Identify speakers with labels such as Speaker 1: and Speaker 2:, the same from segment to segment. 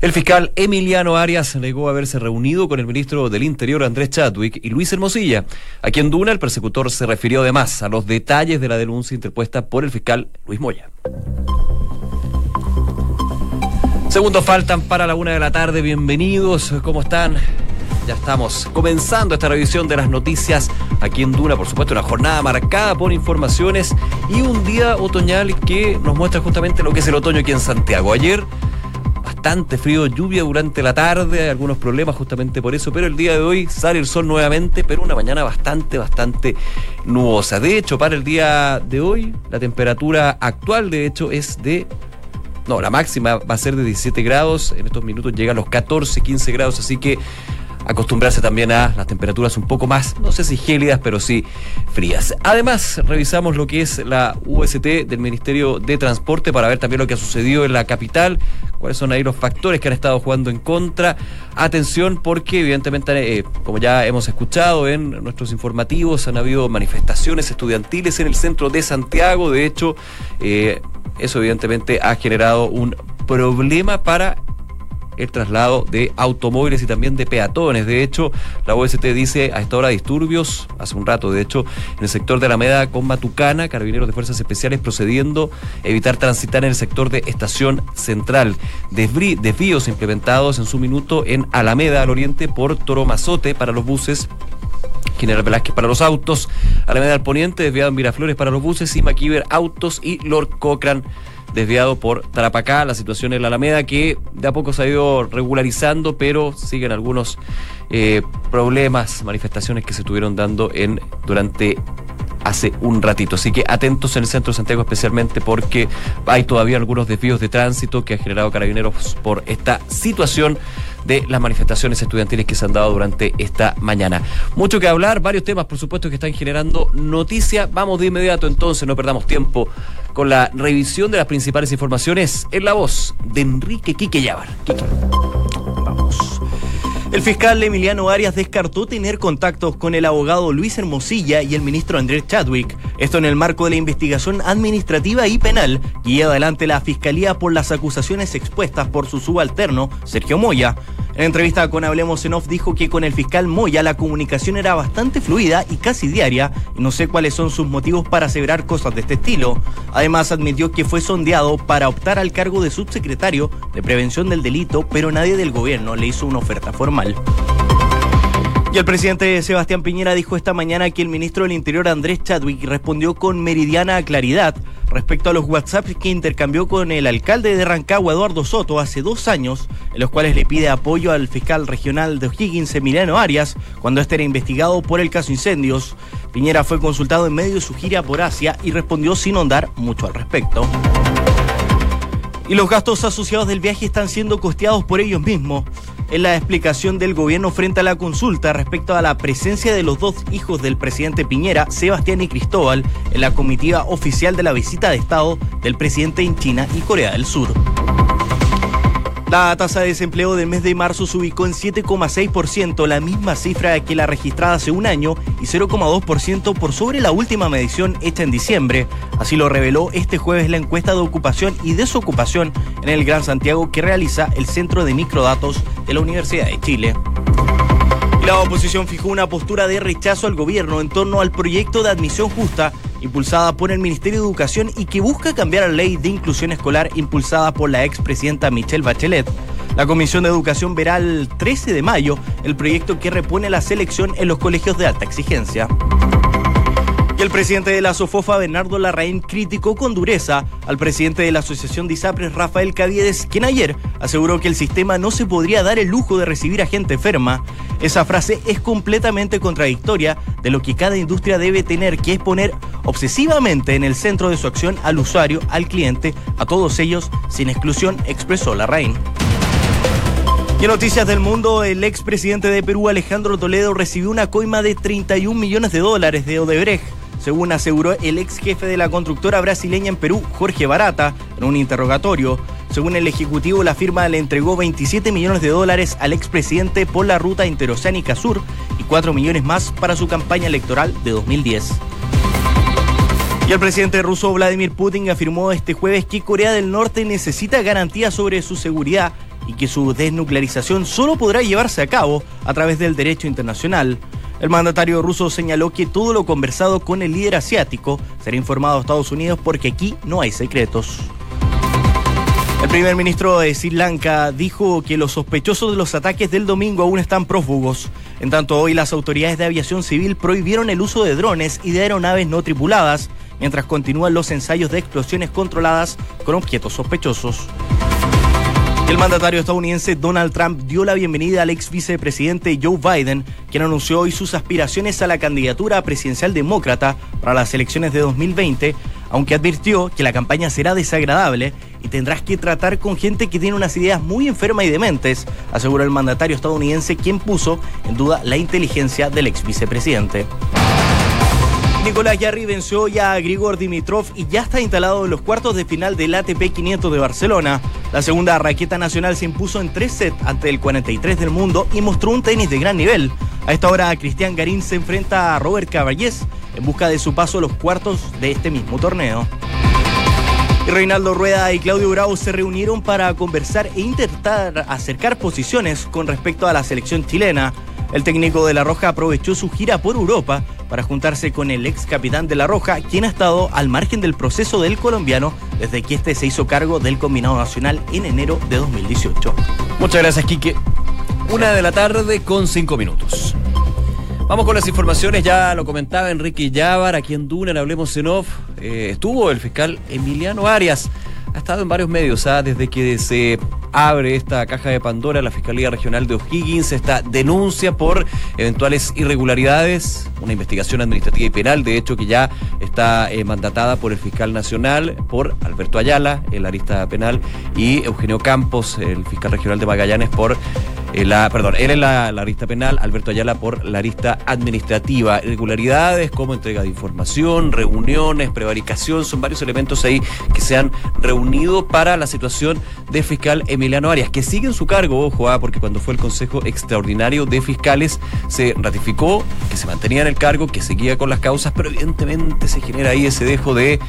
Speaker 1: El fiscal Emiliano Arias negó haberse reunido con el ministro del Interior Andrés Chadwick y Luis Hermosilla, a quien Duna, el persecutor, se refirió además a los detalles de la denuncia interpuesta por el fiscal Luis Moya. Segundos faltan para la una de la tarde. Bienvenidos. ¿Cómo están? Ya estamos comenzando esta revisión de las noticias aquí en Duna. Por supuesto, una jornada marcada por informaciones y un día otoñal que nos muestra justamente lo que es el otoño aquí en Santiago. Ayer bastante frío, lluvia durante la tarde, hay algunos problemas justamente por eso, pero el día de hoy sale el sol nuevamente, pero una mañana bastante, bastante nubosa. De hecho, para el día de hoy, la temperatura actual, de hecho, es de no, la máxima va a ser de 17 grados. En estos minutos llega a los 14, 15 grados, así que acostumbrarse también a las temperaturas un poco más, no sé si gélidas, pero sí frías. Además, revisamos lo que es la UST del Ministerio de Transporte para ver también lo que ha sucedido en la capital, cuáles son ahí los factores que han estado jugando en contra. Atención porque evidentemente, eh, como ya hemos escuchado en nuestros informativos, han habido manifestaciones estudiantiles en el centro de Santiago. De hecho, eh, eso evidentemente ha generado un problema para el traslado de automóviles y también de peatones. De hecho, la OST dice a esta hora disturbios, hace un rato, de hecho, en el sector de Alameda con Matucana, carabineros de fuerzas especiales procediendo a evitar transitar en el sector de Estación Central. Desvíos implementados en su minuto en Alameda al oriente por Toro Mazote para los buses General Velázquez para los autos, Alameda al Poniente, desviado en Miraflores para los buses, y Maquiver Autos y Lord Cochran desviado por Tarapacá, la situación en la Alameda que de a poco se ha ido regularizando, pero siguen algunos eh, problemas, manifestaciones que se estuvieron dando en durante hace un ratito. Así que atentos en el centro de Santiago especialmente porque hay todavía algunos desvíos de tránsito que ha generado carabineros por esta situación de las manifestaciones estudiantiles que se han dado durante esta mañana. Mucho que hablar, varios temas por supuesto que están generando noticia. Vamos de inmediato entonces, no perdamos tiempo con la revisión de las principales informaciones en la voz de Enrique Quique Llávar.
Speaker 2: Vamos. El fiscal Emiliano Arias descartó tener contactos con el abogado Luis Hermosilla y el ministro Andrés Chadwick. Esto en el marco de la investigación administrativa y penal que lleva adelante la fiscalía por las acusaciones expuestas por su subalterno, Sergio Moya. En entrevista con Hablemos en Off dijo que con el fiscal Moya la comunicación era bastante fluida y casi diaria no sé cuáles son sus motivos para aseverar cosas de este estilo. Además admitió que fue sondeado para optar al cargo de subsecretario de prevención del delito, pero nadie del gobierno le hizo una oferta formal. Y el presidente Sebastián Piñera dijo esta mañana que el ministro del Interior Andrés Chadwick respondió con meridiana claridad respecto a los WhatsApp que intercambió con el alcalde de Rancagua, Eduardo Soto, hace dos años, en los cuales le pide apoyo al fiscal regional de O'Higgins, Emiliano Arias, cuando este era investigado por el caso incendios. Piñera fue consultado en medio de su gira por Asia y respondió sin ahondar mucho al respecto. Y los gastos asociados del viaje están siendo costeados por ellos mismos en la explicación del gobierno frente a la consulta respecto a la presencia de los dos hijos del presidente Piñera, Sebastián y Cristóbal, en la comitiva oficial de la visita de Estado del presidente en China y Corea del Sur. La tasa de desempleo del mes de marzo se ubicó en 7,6%, la misma cifra que la registrada hace un año y 0,2% por sobre la última medición hecha en diciembre. Así lo reveló este jueves la encuesta de ocupación y desocupación en el Gran Santiago que realiza el Centro de Microdatos de la Universidad de Chile. La oposición fijó una postura de rechazo al gobierno en torno al proyecto de admisión justa impulsada por el Ministerio de Educación y que busca cambiar la ley de inclusión escolar impulsada por la expresidenta Michelle Bachelet. La Comisión de Educación verá el 13 de mayo el proyecto que repone la selección en los colegios de alta exigencia. Y el presidente de la SOFOFA, Bernardo Larraín, criticó con dureza al presidente de la Asociación de ISAPRES, Rafael Caviedes, quien ayer aseguró que el sistema no se podría dar el lujo de recibir a gente enferma. Esa frase es completamente contradictoria de lo que cada industria debe tener, que es poner obsesivamente en el centro de su acción al usuario, al cliente, a todos ellos, sin exclusión, expresó Larraín. Y noticias del mundo, el expresidente de Perú, Alejandro Toledo, recibió una coima de 31 millones de dólares de Odebrecht según aseguró el ex jefe de la constructora brasileña en Perú, Jorge Barata, en un interrogatorio. Según el Ejecutivo, la firma le entregó 27 millones de dólares al expresidente por la ruta interoceánica sur y 4 millones más para su campaña electoral de 2010. Y el presidente ruso Vladimir Putin afirmó este jueves que Corea del Norte necesita garantías sobre su seguridad y que su desnuclearización solo podrá llevarse a cabo a través del derecho internacional. El mandatario ruso señaló que todo lo conversado con el líder asiático será informado a Estados Unidos porque aquí no hay secretos. El primer ministro de Sri Lanka dijo que los sospechosos de los ataques del domingo aún están prófugos. En tanto, hoy las autoridades de aviación civil prohibieron el uso de drones y de aeronaves no tripuladas, mientras continúan los ensayos de explosiones controladas con objetos sospechosos. El mandatario estadounidense Donald Trump dio la bienvenida al ex vicepresidente Joe Biden, quien anunció hoy sus aspiraciones a la candidatura presidencial demócrata para las elecciones de 2020, aunque advirtió que la campaña será desagradable y tendrás que tratar con gente que tiene unas ideas muy enfermas y dementes, aseguró el mandatario estadounidense, quien puso en duda la inteligencia del ex vicepresidente. Nicolás Yarri venció ya a Grigor Dimitrov y ya está instalado en los cuartos de final del ATP 500 de Barcelona. La segunda raqueta nacional se impuso en tres sets ante el 43 del mundo y mostró un tenis de gran nivel. A esta hora, Cristian Garín se enfrenta a Robert Caballés en busca de su paso a los cuartos de este mismo torneo. Reinaldo Rueda y Claudio Bravo se reunieron para conversar e intentar acercar posiciones con respecto a la selección chilena. El técnico de La Roja aprovechó su gira por Europa para juntarse con el ex capitán de La Roja, quien ha estado al margen del proceso del colombiano desde que este se hizo cargo del combinado nacional en enero de 2018.
Speaker 1: Muchas gracias, Quique. Una de la tarde con cinco minutos. Vamos con las informaciones, ya lo comentaba Enrique Llávar, aquí en Duna, Hablemos en Off, eh, estuvo el fiscal Emiliano Arias, ha estado en varios medios, ¿ah? desde que se abre esta caja de Pandora la Fiscalía Regional de O'Higgins, esta denuncia por eventuales irregularidades, una investigación administrativa y penal, de hecho que ya está eh, mandatada por el fiscal nacional, por Alberto Ayala, el arista penal, y Eugenio Campos, el fiscal regional de Magallanes, por eh, la, perdón, él es la, la, arista penal, Alberto Ayala por la arista administrativa. Irregularidades como entrega de información, reuniones, prevaricación, son varios elementos ahí que se han reunido para la situación de fiscal Emiliano Arias, que sigue en su cargo, ojo, ah, porque cuando fue el Consejo Extraordinario de Fiscales se ratificó que se mantenía en el cargo, que seguía con las causas, pero evidentemente se genera ahí ese dejo de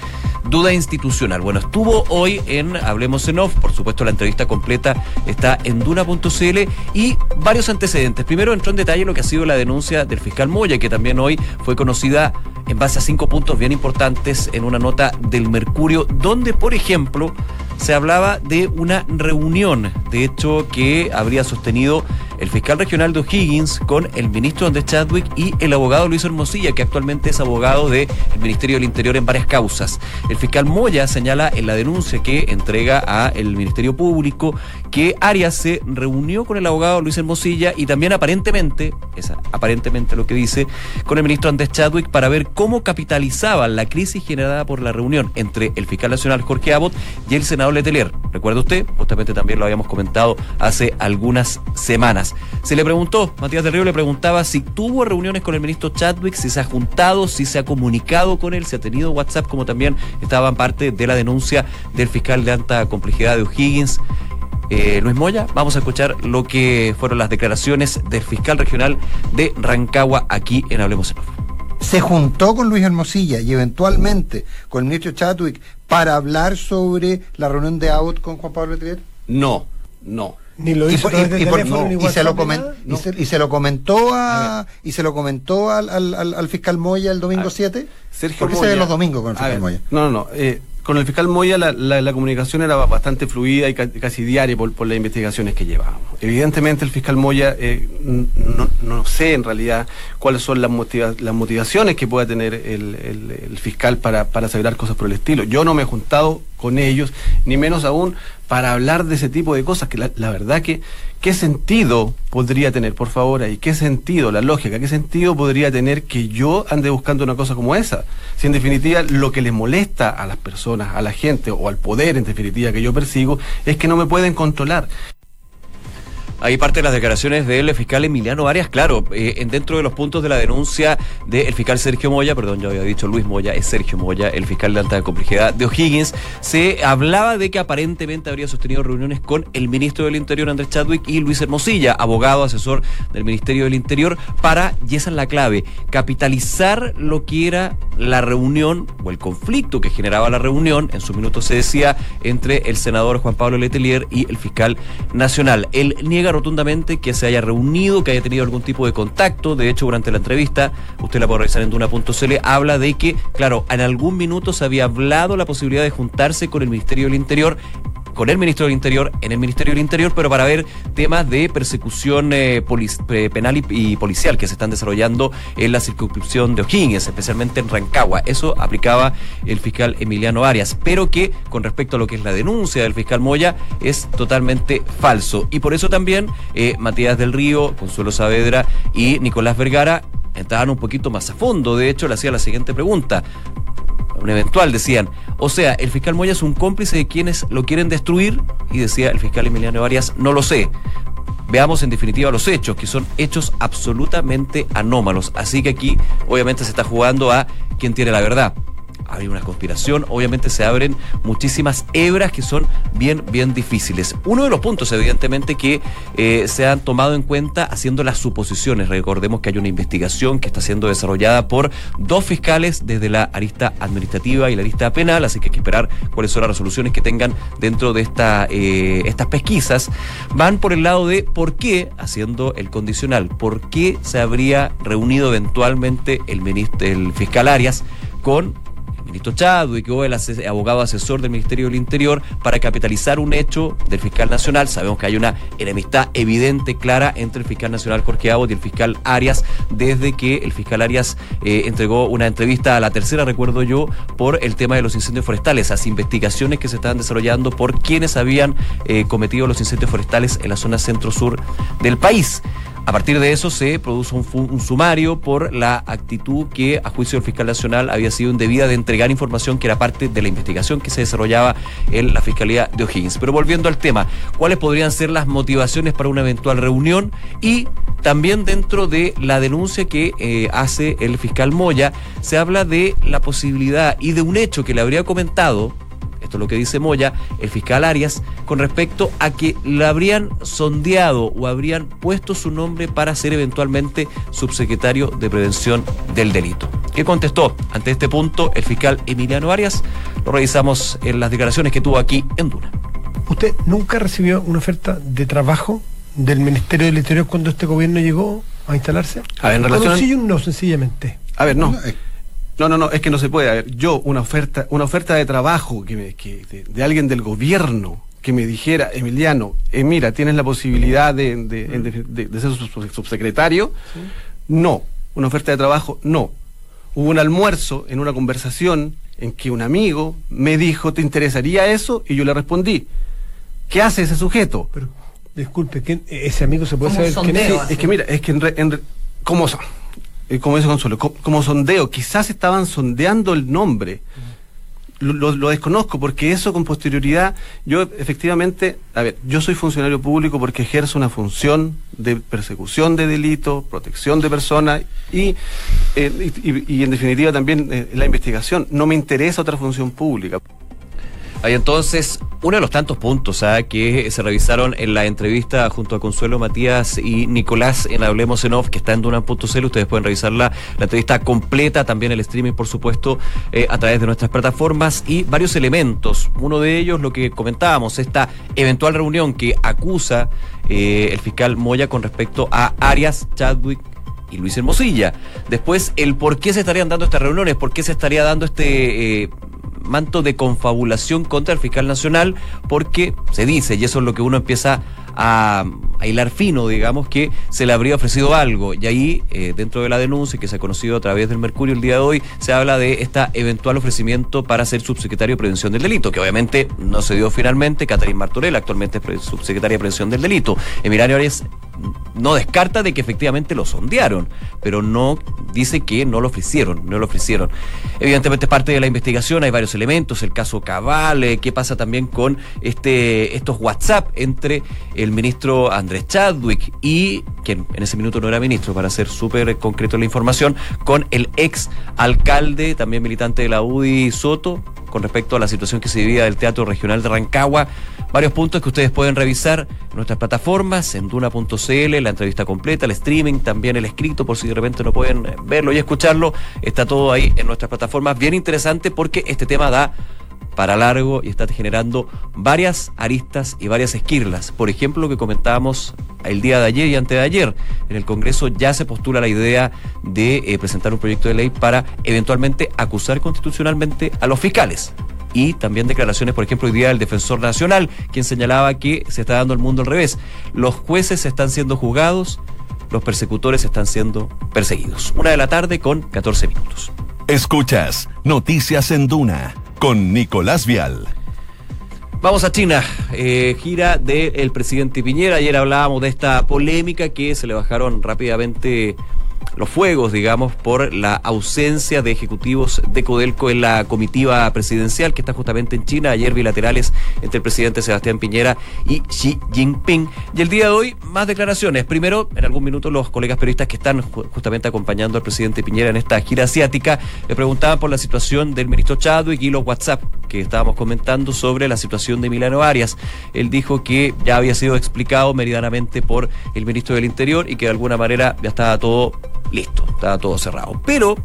Speaker 1: duda institucional. Bueno, estuvo hoy en Hablemos en Off, por supuesto la entrevista completa está en duna.cl y varios antecedentes. Primero entró en detalle lo que ha sido la denuncia del fiscal Moya, que también hoy fue conocida en base a cinco puntos bien importantes en una nota del Mercurio, donde, por ejemplo, se hablaba de una reunión, de hecho, que habría sostenido el fiscal regional de O'Higgins con el ministro Andrés Chadwick y el abogado Luis Hermosilla, que actualmente es abogado del Ministerio del Interior en varias causas. El fiscal Moya señala en la denuncia que entrega a el Ministerio Público que Arias se reunió con el abogado Luis Hermosilla y también aparentemente, esa aparentemente lo que dice, con el ministro Andrés Chadwick para ver cómo capitalizaban la crisis generada por la reunión entre el fiscal nacional Jorge Abbott y el senador Letelier. ¿Recuerda usted? Justamente también lo habíamos comentado hace algunas semanas. Se le preguntó, Matías del Río le preguntaba si tuvo reuniones con el ministro Chadwick, si se ha juntado, si se ha comunicado con él, si ha tenido WhatsApp, como también estaban parte de la denuncia del fiscal de alta complejidad de O'Higgins. Eh, Luis Moya, vamos a escuchar lo que fueron las declaraciones del fiscal regional de Rancagua aquí en Hablemos en
Speaker 3: se juntó con Luis Hermosilla y eventualmente con el ministro Chadwick para hablar sobre la reunión de Abbott con Juan Pablo Letelier?
Speaker 4: No, no.
Speaker 3: Ni lo hizo y, y, se lo comentó y, se, lo comentó a, y se lo comentó al, al, al fiscal Moya el domingo 7
Speaker 4: Sergio
Speaker 3: ¿Por qué se ve los domingos con el fiscal Moya?
Speaker 4: No, no, no. Eh, con el fiscal Moya la, la, comunicación era bastante fluida y casi diaria por, por, las investigaciones que llevábamos. Evidentemente el fiscal Moya, eh, no, no, sé en realidad cuáles son las, las motivaciones que pueda tener el, el, el fiscal para, para asegurar cosas por el estilo. Yo no me he juntado con ellos, ni menos aún para hablar de ese tipo de cosas, que la, verdad que, ¿qué sentido podría tener, por favor, ahí? ¿Qué sentido, la lógica, qué sentido podría tener que yo ande buscando una cosa como esa? Si en definitiva lo que les molesta a las personas, a la gente o al poder, en definitiva, que yo persigo, es que no me pueden controlar.
Speaker 1: Hay parte de las declaraciones del fiscal Emiliano Arias, claro, eh, en dentro de los puntos de la denuncia del fiscal Sergio Moya, perdón, yo había dicho Luis Moya, es Sergio Moya, el fiscal de alta complejidad de O'Higgins, se hablaba de que aparentemente habría sostenido reuniones con el ministro del Interior, Andrés Chadwick, y Luis Hermosilla, abogado, asesor del Ministerio del Interior, para, y esa es la clave, capitalizar lo que era la reunión o el conflicto que generaba la reunión, en su minuto se decía, entre el senador Juan Pablo Letelier y el fiscal nacional. Él niega rotundamente que se haya reunido, que haya tenido algún tipo de contacto. De hecho, durante la entrevista, usted la puede revisar en duna.cl, habla de que, claro, en algún minuto se había hablado la posibilidad de juntarse con el Ministerio del Interior con el ministro del Interior en el Ministerio del Interior, pero para ver temas de persecución eh, penal y, policial que se están desarrollando en la circunscripción de O'Higgins, especialmente en Rancagua. Eso aplicaba el fiscal Emiliano Arias, pero que con respecto a lo que es la denuncia del fiscal Moya es totalmente falso. Y por eso también eh, Matías del Río, Consuelo Saavedra y Nicolás Vergara entraban un poquito más a fondo. De hecho, le hacía la siguiente pregunta un eventual, decían. O sea, el fiscal Moya es un cómplice de quienes lo quieren destruir y decía el fiscal Emiliano Arias, no lo sé. Veamos en definitiva los hechos, que son hechos absolutamente anómalos. Así que aquí obviamente se está jugando a quién tiene la verdad hay una conspiración, obviamente se abren muchísimas hebras que son bien, bien difíciles. Uno de los puntos, evidentemente, que eh, se han tomado en cuenta haciendo las suposiciones. Recordemos que hay una investigación que está siendo desarrollada por dos fiscales desde la arista administrativa y la arista penal, así que hay que esperar cuáles son las resoluciones que tengan dentro de esta, eh, estas pesquisas. Van por el lado de por qué, haciendo el condicional, por qué se habría reunido eventualmente el, ministro, el fiscal Arias con ministro Chadwick o el abogado asesor del Ministerio del Interior para capitalizar un hecho del fiscal nacional. Sabemos que hay una enemistad evidente, clara, entre el fiscal nacional Jorge Abbott y el fiscal Arias, desde que el fiscal Arias eh, entregó una entrevista a la tercera, recuerdo yo, por el tema de los incendios forestales, esas investigaciones que se estaban desarrollando por quienes habían eh, cometido los incendios forestales en la zona centro-sur del país. A partir de eso se produce un, sumario por la actitud que, a juicio del fiscal nacional, había sido indebida de entregar información que era parte de la investigación que se desarrollaba en la Fiscalía de O'Higgins. Pero volviendo al tema, ¿cuáles podrían ser las motivaciones para una eventual reunión? Y también dentro de la denuncia que eh, hace el fiscal Moya, se habla de la posibilidad y de un hecho que le habría comentado esto es lo que dice Moya, el fiscal Arias, con respecto a que le habrían sondeado o habrían puesto su nombre para ser eventualmente subsecretario de Prevención del Delito. ¿Qué contestó ante este punto el fiscal Emiliano Arias? Lo revisamos en las declaraciones que tuvo aquí en Duna.
Speaker 5: ¿Usted nunca recibió una oferta de trabajo del Ministerio del Interior cuando este gobierno llegó a instalarse?
Speaker 4: A ver, en relación...
Speaker 5: no, sencillamente.
Speaker 4: A ver, no. No, no, no, es que no se puede. A ver, yo, una oferta, una oferta de trabajo que, me, que de, alguien del gobierno que me dijera, Emiliano, eh, mira, tienes la posibilidad de, de, ser subsecretario. No. Una oferta de trabajo, no. Hubo un almuerzo en una conversación en que un amigo me dijo, ¿te interesaría eso? Y yo le respondí, ¿qué hace ese sujeto?
Speaker 5: Pero, disculpe, ¿ese amigo se puede saber quién
Speaker 4: es? es que mira, es que en, en, ¿cómo son? Eh, como dice Consuelo, como, sondeo, quizás estaban sondeando el nombre. Lo, desconozco porque eso con posterioridad, yo efectivamente, a ver, yo soy funcionario público porque ejerzo una función de persecución de delitos, protección de personas y, eh, y, en definitiva también eh, la investigación. No me interesa otra función pública.
Speaker 1: Hay entonces uno de los tantos puntos ¿ah? que se revisaron en la entrevista junto a Consuelo Matías y Nicolás en Hablemos en Off, que está en Dunan.cl. Ustedes pueden revisarla, la entrevista completa, también el streaming, por supuesto, eh, a través de nuestras plataformas y varios elementos. Uno de ellos, lo que comentábamos, esta eventual reunión que acusa eh, el fiscal Moya con respecto a Arias, Chadwick y Luis Hermosilla. Después, el por qué se estarían dando estas reuniones, por qué se estaría dando este eh, manto de confabulación contra el fiscal nacional, porque se dice, y eso es lo que uno empieza a, hilar fino, digamos, que se le habría ofrecido algo. Y ahí, eh, dentro de la denuncia que se ha conocido a través del Mercurio el día de hoy, se habla de este eventual ofrecimiento para ser subsecretario de Prevención del Delito, que obviamente no se dio finalmente. Catherine Martorell, actualmente es subsecretaria de Prevención del Delito. Emirario Arias no descarta de que efectivamente lo sondearon, pero no dice que no lo ofrecieron, no lo ofrecieron. Evidentemente es parte de la investigación, hay varios elementos, el caso Cabal, eh, qué pasa también con este estos WhatsApp entre el ministro Andrés Chadwick y quien en ese minuto no era ministro, para ser súper concreto la información, con el ex alcalde, también militante de la UDI Soto, con respecto a la situación que se vivía del Teatro Regional de Rancagua. Varios puntos que ustedes pueden revisar en nuestras plataformas, en duna.cl, la entrevista completa, el streaming, también el escrito, por si de repente no pueden verlo y escucharlo. Está todo ahí en nuestras plataformas. Bien interesante porque este tema da para largo y está generando varias aristas y varias esquirlas. Por ejemplo, lo que comentábamos el día de ayer y antes de ayer, en el Congreso ya se postula la idea de eh, presentar un proyecto de ley para eventualmente acusar constitucionalmente a los fiscales y también declaraciones, por ejemplo, hoy día del defensor nacional, quien señalaba que se está dando el mundo al revés. Los jueces están siendo juzgados, los persecutores están siendo perseguidos. Una de la tarde con 14 minutos.
Speaker 6: Escuchas Noticias en Duna con Nicolás Vial.
Speaker 1: Vamos a China, eh, gira del presidente Piñera. Ayer hablábamos de esta polémica que se le bajaron rápidamente los fuegos, digamos, por la ausencia de ejecutivos de Codelco en la comitiva presidencial que está justamente en China, ayer bilaterales entre el presidente Sebastián Piñera y Xi Jinping. Y el día de hoy, más declaraciones. Primero, en algún minuto, los colegas periodistas que están justamente acompañando al presidente Piñera en esta gira asiática le preguntaban por la situación del ministro Chadwick y los WhatsApp que estábamos comentando sobre la situación de Milano Arias. Él dijo que ya había sido explicado meridianamente por el ministro del Interior y que de alguna manera ya estaba todo listo, estaba todo cerrado. Pero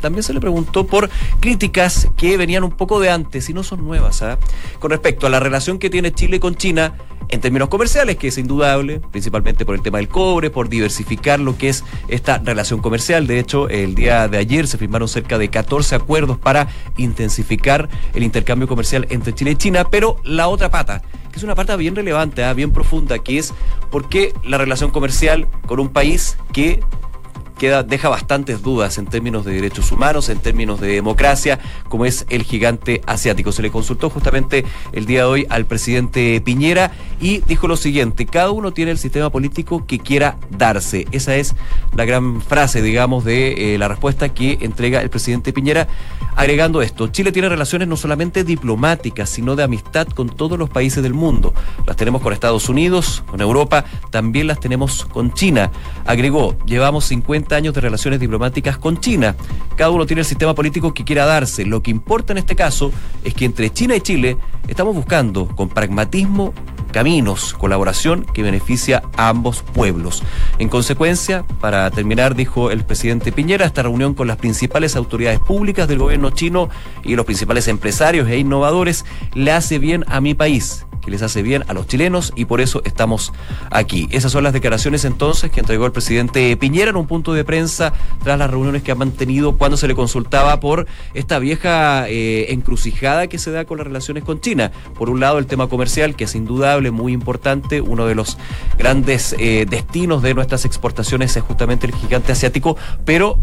Speaker 1: también se le preguntó por críticas que venían un poco de antes y no son nuevas, ¿ah? con respecto a la relación que tiene Chile con China en términos comerciales, que es indudable, principalmente por el tema del cobre, por diversificar lo que es esta relación comercial. De hecho, el día de ayer se firmaron cerca de 14 acuerdos para intensificar el intercambio comercial entre Chile y China, pero la otra pata, que es una pata bien relevante, ¿ah? bien profunda, que es por qué la relación comercial con un país que deja bastantes dudas en términos de derechos humanos, en términos de democracia, como es el gigante asiático. Se le consultó justamente el día de hoy al presidente Piñera y dijo lo siguiente, cada uno tiene el sistema político que quiera darse. Esa es la gran frase, digamos, de eh, la respuesta que entrega el presidente Piñera, agregando esto, Chile tiene relaciones no solamente diplomáticas, sino de amistad con todos los países del mundo. Las tenemos con Estados Unidos, con Europa, también las tenemos con China. Agregó, llevamos 50 años de relaciones diplomáticas con China. Cada uno tiene el sistema político que quiera darse. Lo que importa en este caso es que entre China y Chile estamos buscando con pragmatismo caminos, colaboración que beneficia a ambos pueblos. En consecuencia, para terminar, dijo el presidente Piñera, esta reunión con las principales autoridades públicas del gobierno chino y los principales empresarios e innovadores le hace bien a mi país que les hace bien a los chilenos y por eso estamos aquí. Esas son las declaraciones entonces que entregó el presidente Piñera en un punto de prensa tras las reuniones que ha mantenido cuando se le consultaba por esta vieja eh, encrucijada que se da con las relaciones con China. Por un lado el tema comercial que es indudable, muy importante, uno de los grandes eh, destinos de nuestras exportaciones es justamente el gigante asiático, pero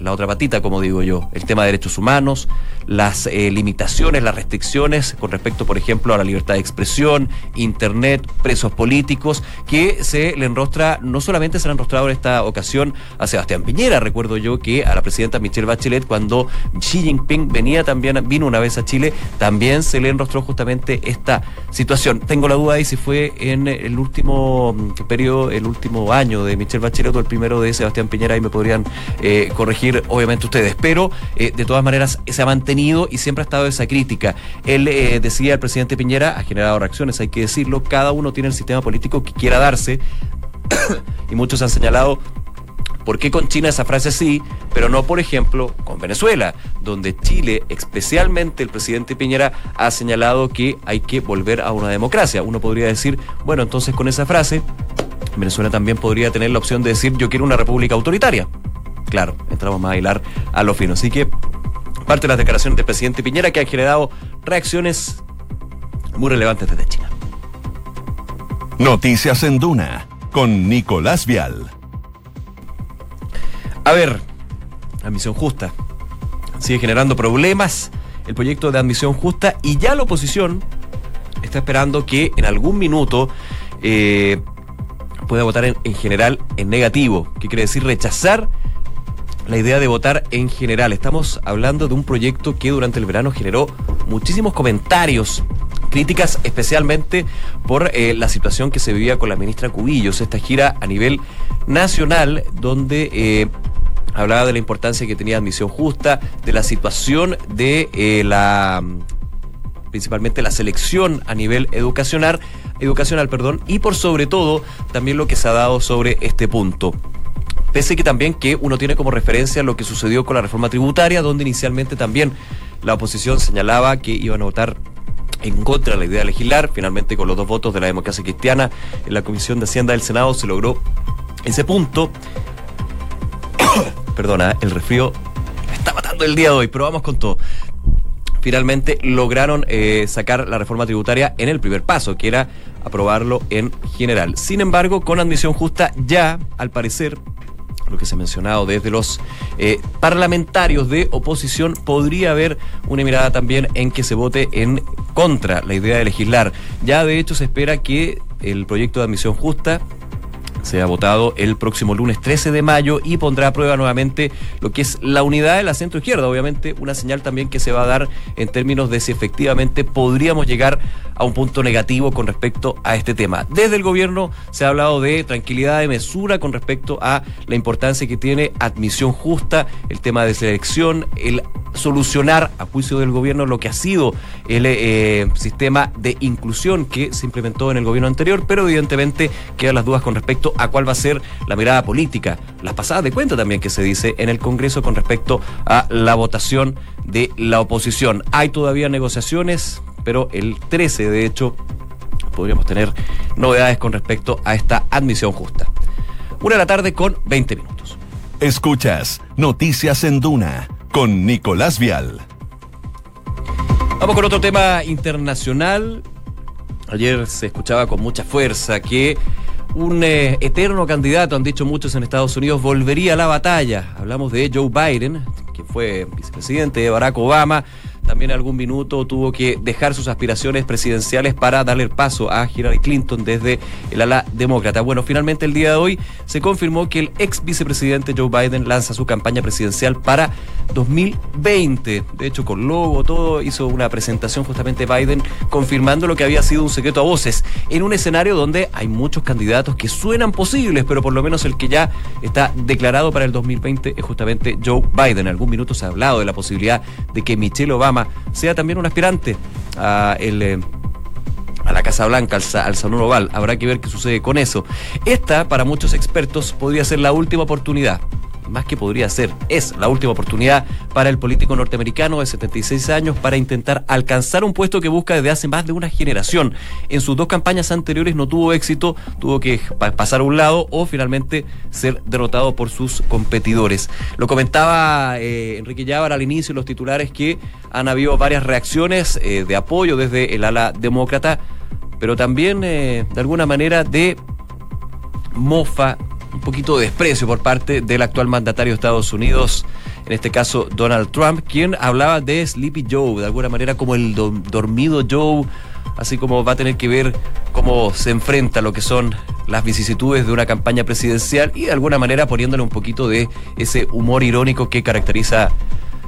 Speaker 1: la otra patita, como digo yo, el tema de derechos humanos, las eh, limitaciones, las restricciones con respecto, por ejemplo, a la libertad de expresión, internet, presos políticos, que se le enrostra, no solamente se le han enrostrado en esta ocasión a Sebastián Piñera, recuerdo yo que a la presidenta Michelle Bachelet, cuando Xi Jinping venía también, vino una vez a Chile, también se le enrostró justamente esta situación. Tengo la duda ahí si fue en el último mm, periodo, el último año de Michelle Bachelet o el primero de Sebastián Piñera, ahí me podrían eh, corregir obviamente ustedes, pero eh, de todas maneras se ha mantenido y siempre ha estado esa crítica. Él eh, decía, el presidente Piñera, ha generado reacciones, hay que decirlo, cada uno tiene el sistema político que quiera darse y muchos han señalado ¿Por qué con China esa frase sí, pero no, por ejemplo, con Venezuela, donde Chile, especialmente el presidente Piñera, ha señalado que hay que volver a una democracia? Uno podría decir, bueno, entonces con esa frase, Venezuela también podría tener la opción de decir, yo quiero una república autoritaria claro, entramos más a bailar a lo fino. Así que parte de las declaraciones del presidente Piñera que ha generado reacciones muy relevantes desde China.
Speaker 6: Noticias en Duna con Nicolás Vial.
Speaker 1: A ver, admisión justa. Sigue generando problemas el proyecto de admisión justa y ya la oposición está esperando que en algún minuto eh, puede votar en, en general en negativo, que quiere decir rechazar la idea de votar en general. Estamos hablando de un proyecto que durante el verano generó muchísimos comentarios, críticas especialmente por eh, la situación que se vivía con la ministra Cubillos, esta gira a nivel nacional donde... eh, Hablaba de la importancia que tenía admisión justa, de la situación de eh, la principalmente la selección a nivel educacional, educacional, perdón, y por sobre todo también lo que se ha dado sobre este punto. Pese que también que uno tiene como referencia lo que sucedió con la reforma tributaria, donde inicialmente también la oposición señalaba que iban a votar en contra de la idea de legislar. Finalmente, con los dos votos de la democracia cristiana en la Comisión de Hacienda del Senado se logró ese punto. Perdona, el resfrío me está matando el día de hoy, pero vamos con todo finalmente lograron eh, sacar la reforma tributaria en el primer paso, que era aprobarlo en general. Sin embargo, con admisión justa ya, al parecer, lo que se ha mencionado desde los eh, parlamentarios de oposición, podría haber una mirada también en que se vote en contra la idea de legislar. Ya de hecho se espera que el proyecto de admisión justa sea votado el próximo lunes 13 de mayo y pondrá a prueba nuevamente lo que es la unidad de la centro izquierda, obviamente una señal también que se va a dar en términos de si efectivamente podríamos llegar a un punto negativo con respecto a este tema. Desde el gobierno se ha hablado de tranquilidad, de mesura con respecto a la importancia que tiene admisión justa, el tema de selección, el solucionar a juicio del gobierno lo que ha sido el eh, sistema de inclusión que se implementó en el gobierno anterior, pero evidentemente quedan las dudas con respecto a cuál va a ser la mirada política, las pasadas de cuenta también que se dice en el Congreso con respecto a la votación de la oposición. Hay todavía negociaciones, pero el 13 de hecho podríamos tener novedades con respecto a esta admisión justa. Una de la tarde con 20 minutos.
Speaker 6: Escuchas Noticias en Duna con Nicolás Vial.
Speaker 1: Vamos con otro tema internacional. Ayer se escuchaba con mucha fuerza que un eh, eterno candidato, han dicho muchos en Estados Unidos, volvería a la batalla. Hablamos de Joe Biden, que fue vicepresidente de Barack Obama. También algún minuto tuvo que dejar sus aspiraciones presidenciales para darle el paso a Hillary Clinton desde el ala demócrata. Bueno, finalmente el día de hoy se confirmó que el ex vicepresidente Joe Biden lanza su campaña presidencial para 2020. De hecho, con logo, todo, hizo una presentación justamente Biden confirmando lo que había sido un secreto a voces en un escenario donde hay muchos candidatos que suenan posibles, pero por lo menos el que ya está declarado para el 2020 es justamente Joe Biden. En algún minuto se ha hablado de la posibilidad de que Michelle Obama sea también un aspirante a eh, la Casa Blanca, al, al Salón Oval. Habrá que ver qué sucede con eso. Esta, para muchos expertos, podría ser la última oportunidad. Más que podría ser, es la última oportunidad para el político norteamericano de 76 años para intentar alcanzar un puesto que busca desde hace más de una generación. En sus dos campañas anteriores no tuvo éxito, tuvo que pa- pasar a un lado o finalmente ser derrotado por sus competidores. Lo comentaba eh, Enrique Llávar al inicio los titulares que han habido varias reacciones eh, de apoyo desde el ala demócrata, pero también eh, de alguna manera de mofa, un poquito de desprecio por parte del actual mandatario de Estados Unidos, en este caso Donald Trump, quien hablaba de Sleepy Joe, de alguna manera como el do- dormido Joe, así como va a tener que ver cómo se enfrenta lo que son las vicisitudes de una campaña presidencial y de alguna manera poniéndole un poquito de ese humor irónico que caracteriza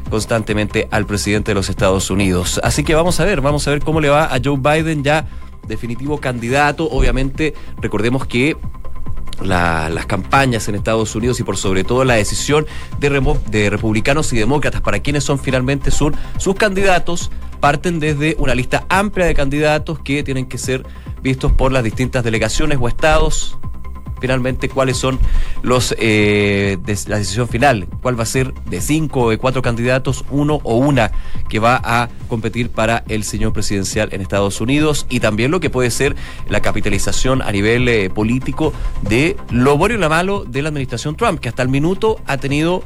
Speaker 1: constantemente al presidente de los Estados Unidos. Así que vamos a ver, vamos a ver cómo le va a Joe Biden ya definitivo candidato. Obviamente, recordemos que la- las campañas en Estados Unidos y por sobre todo la decisión de, remo- de republicanos y demócratas para quienes son finalmente sus candidatos parten desde una lista amplia de candidatos que tienen que ser vistos por las distintas delegaciones o estados finalmente cuáles son los eh, la decisión final, cuál va a ser de cinco o de cuatro candidatos, uno o una que va a competir para el señor presidencial en Estados Unidos y también lo que puede ser la capitalización a nivel eh, político de lo bueno y lo malo de la administración Trump, que hasta el minuto ha tenido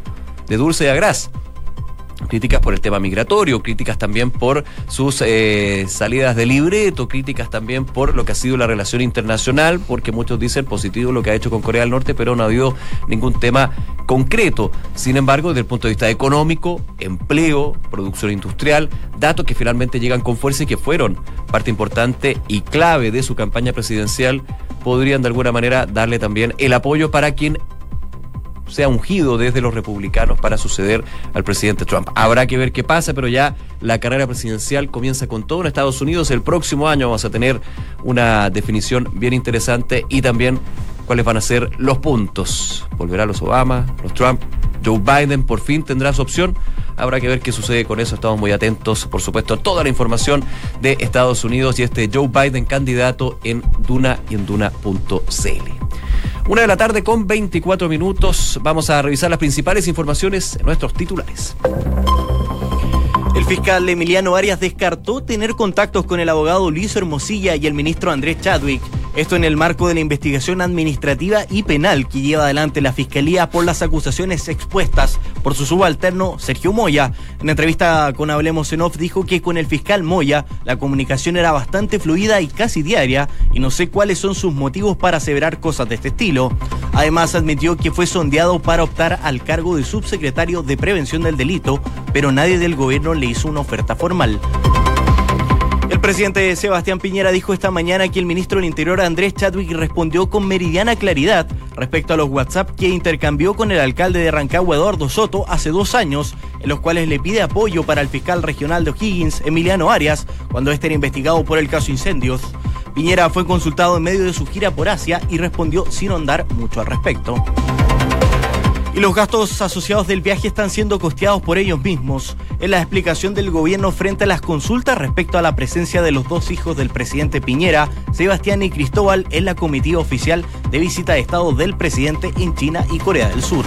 Speaker 1: de dulce y a gras críticas por el tema migratorio, críticas también por sus eh, salidas de libreto, críticas también por lo que ha sido la relación internacional, porque muchos dicen positivo lo que ha hecho con Corea del Norte, pero no ha habido ningún tema concreto. Sin embargo, desde el punto de vista económico, empleo, producción industrial, datos que finalmente llegan con fuerza y que fueron parte importante y clave de su campaña presidencial podrían de alguna manera darle también el apoyo para quien sea ungido desde los republicanos para suceder al presidente Trump. Habrá que ver qué pasa, pero ya la carrera presidencial comienza con todo en Estados Unidos. El próximo año vamos a tener una definición bien interesante y también cuáles van a ser los puntos. ¿Volverá los Obama, los Trump? Joe Biden por fin tendrá su opción. Habrá que ver qué sucede con eso. Estamos muy atentos, por supuesto, a toda la información de Estados Unidos y este Joe Biden candidato en Duna y en Duna.cl. Una de la tarde con 24 minutos. Vamos a revisar las principales informaciones en nuestros titulares.
Speaker 2: El fiscal Emiliano Arias descartó tener contactos con el abogado Luis Hermosilla y el ministro Andrés Chadwick. Esto en el marco de la investigación administrativa y penal que lleva adelante la Fiscalía por las acusaciones expuestas por su subalterno Sergio Moya. En entrevista con Hablemos en Off dijo que con el fiscal Moya la comunicación era bastante fluida y casi diaria y no sé cuáles son sus motivos para aseverar cosas de este estilo. Además admitió que fue sondeado para optar al cargo de subsecretario de Prevención del Delito, pero nadie del gobierno le hizo una oferta formal. El presidente Sebastián Piñera dijo esta mañana que el ministro del Interior Andrés Chadwick respondió con meridiana claridad respecto a los WhatsApp que intercambió con el alcalde de Rancagua Eduardo Soto hace dos años, en los cuales le pide apoyo para el fiscal regional de O'Higgins, Emiliano Arias, cuando este era investigado por el caso incendios. Piñera fue consultado en medio de su gira por Asia y respondió sin ahondar mucho al respecto. Y los gastos asociados del viaje están siendo costeados por ellos mismos. Es la explicación del gobierno frente a las consultas respecto a la presencia de los dos hijos del presidente Piñera, Sebastián y Cristóbal, en la comitiva oficial de visita de Estado del presidente en China y Corea del Sur.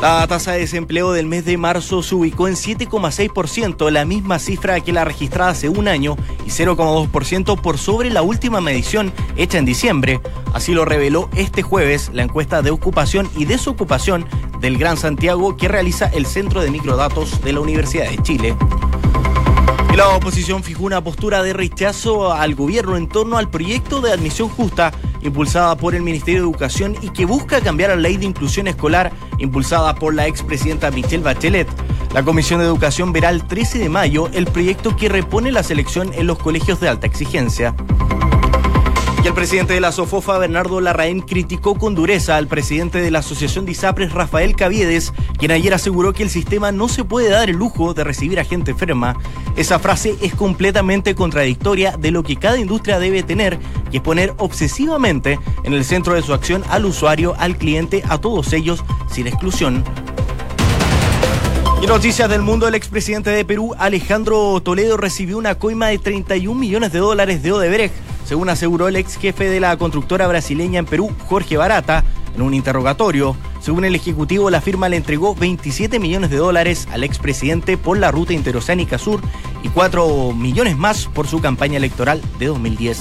Speaker 2: La tasa de desempleo del mes de marzo se ubicó en 7,6%, la misma cifra que la registrada hace un año y 0,2% por sobre la última medición hecha en diciembre. Así lo reveló este jueves la encuesta de ocupación y desocupación del Gran Santiago que realiza el Centro de Microdatos de la Universidad de Chile. La oposición fijó una postura de rechazo al gobierno en torno al proyecto de admisión justa impulsada por el Ministerio de Educación y que busca cambiar la ley de inclusión escolar impulsada por la expresidenta Michelle Bachelet. La Comisión de Educación verá el 13 de mayo el proyecto que repone la selección en los colegios de alta exigencia. Y el presidente de la SOFOFA, Bernardo Larraín, criticó con dureza al presidente de la Asociación de ISAPRES, Rafael Caviedes, quien ayer aseguró que el sistema no se puede dar el lujo de recibir a gente enferma. Esa frase es completamente contradictoria de lo que cada industria debe tener, que es poner obsesivamente en el centro de su acción al usuario, al cliente, a todos ellos, sin exclusión. Y noticias del mundo, el expresidente de Perú, Alejandro Toledo, recibió una coima de 31 millones de dólares de Odebrecht según aseguró el ex jefe de la constructora brasileña en Perú, Jorge Barata, en un interrogatorio. Según el Ejecutivo, la firma le entregó 27 millones de dólares al expresidente por la ruta interoceánica sur y 4 millones más por su campaña electoral de 2010.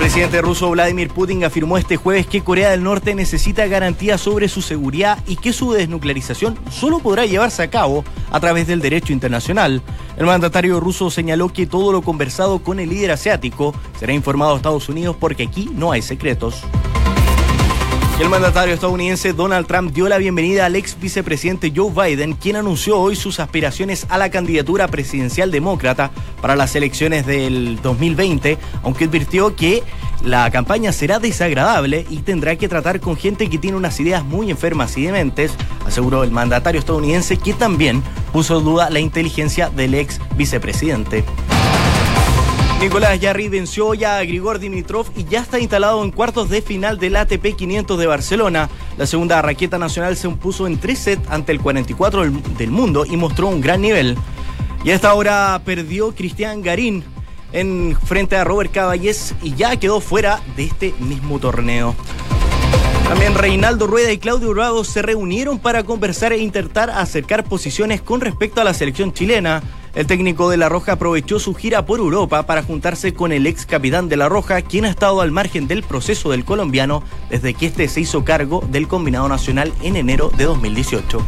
Speaker 2: El presidente ruso Vladimir Putin afirmó este jueves que Corea del Norte necesita garantías sobre su seguridad y que su desnuclearización solo podrá llevarse a cabo a través del derecho internacional. El mandatario ruso señaló que todo lo conversado con el líder asiático será informado a Estados Unidos porque aquí no hay secretos. El mandatario estadounidense Donald Trump dio la bienvenida al ex vicepresidente Joe Biden, quien anunció hoy sus aspiraciones a la candidatura presidencial demócrata para las elecciones del 2020, aunque advirtió que la campaña será desagradable y tendrá que tratar con gente que tiene unas ideas muy enfermas y dementes, aseguró el mandatario estadounidense, que también puso en duda la inteligencia del ex vicepresidente. Nicolás Yarri venció ya a Grigor Dimitrov y ya está instalado en cuartos de final del ATP 500 de Barcelona. La segunda raqueta nacional se impuso en tres sets ante el 44 del mundo y mostró un gran nivel. Y a esta hora perdió Cristian Garín en frente a Robert Caballés y ya quedó fuera de este mismo torneo. También Reinaldo Rueda y Claudio Urado se reunieron para conversar e intentar acercar posiciones con respecto a la selección chilena. El técnico de La Roja aprovechó su gira por Europa para juntarse con el ex capitán de La Roja, quien ha estado al margen del proceso del colombiano desde que este se hizo cargo del combinado nacional en enero de 2018.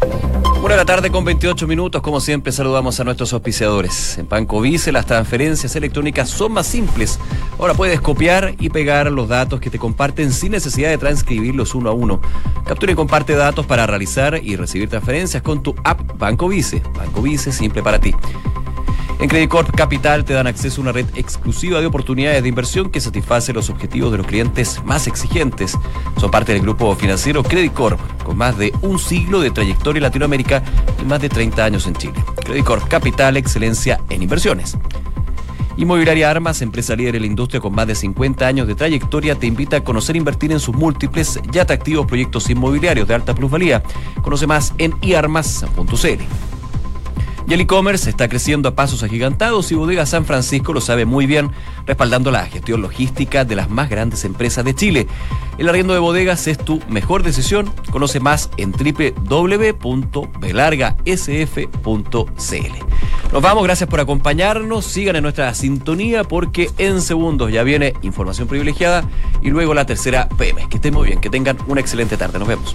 Speaker 1: Una de la tarde con 28 minutos, como siempre saludamos a nuestros auspiciadores. En Banco Vice las transferencias electrónicas son más simples. Ahora puedes copiar y pegar los datos que te comparten sin necesidad de transcribirlos uno a uno. Captura y comparte datos para realizar y recibir transferencias con tu app Banco Vice. Banco Vice simple para ti. En Credit Corp Capital te dan acceso a una red exclusiva de oportunidades de inversión que satisface los objetivos de los clientes más exigentes. Son parte del grupo financiero Credit Corp, con más de un siglo de trayectoria en Latinoamérica y más de 30 años en Chile. Credit Corp Capital, excelencia en inversiones. Inmobiliaria Armas, empresa líder en la industria con más de 50 años de trayectoria, te invita a conocer e invertir en sus múltiples y atractivos proyectos inmobiliarios de alta plusvalía. Conoce más en iarmas.cl. Y el e-commerce está creciendo a pasos agigantados y Bodega San Francisco lo sabe muy bien, respaldando la gestión logística de las más grandes empresas de Chile. El arriendo de bodegas es tu mejor decisión. Conoce más en www.belargasf.cl. Nos vamos, gracias por acompañarnos. Sigan en nuestra sintonía porque en segundos ya viene información privilegiada y luego la tercera PM. Que estén muy bien, que tengan una excelente tarde. Nos vemos.